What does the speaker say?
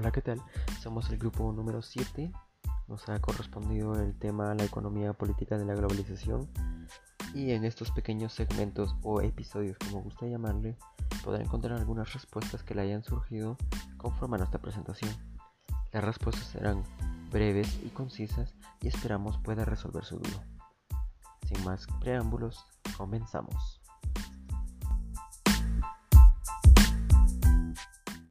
Hola, ¿qué tal? Somos el grupo número 7. Nos ha correspondido el tema la economía política de la globalización. Y en estos pequeños segmentos o episodios, como gusta llamarle, podrá encontrar algunas respuestas que le hayan surgido conforme a nuestra presentación. Las respuestas serán breves y concisas y esperamos pueda resolver su duda. Sin más preámbulos, comenzamos.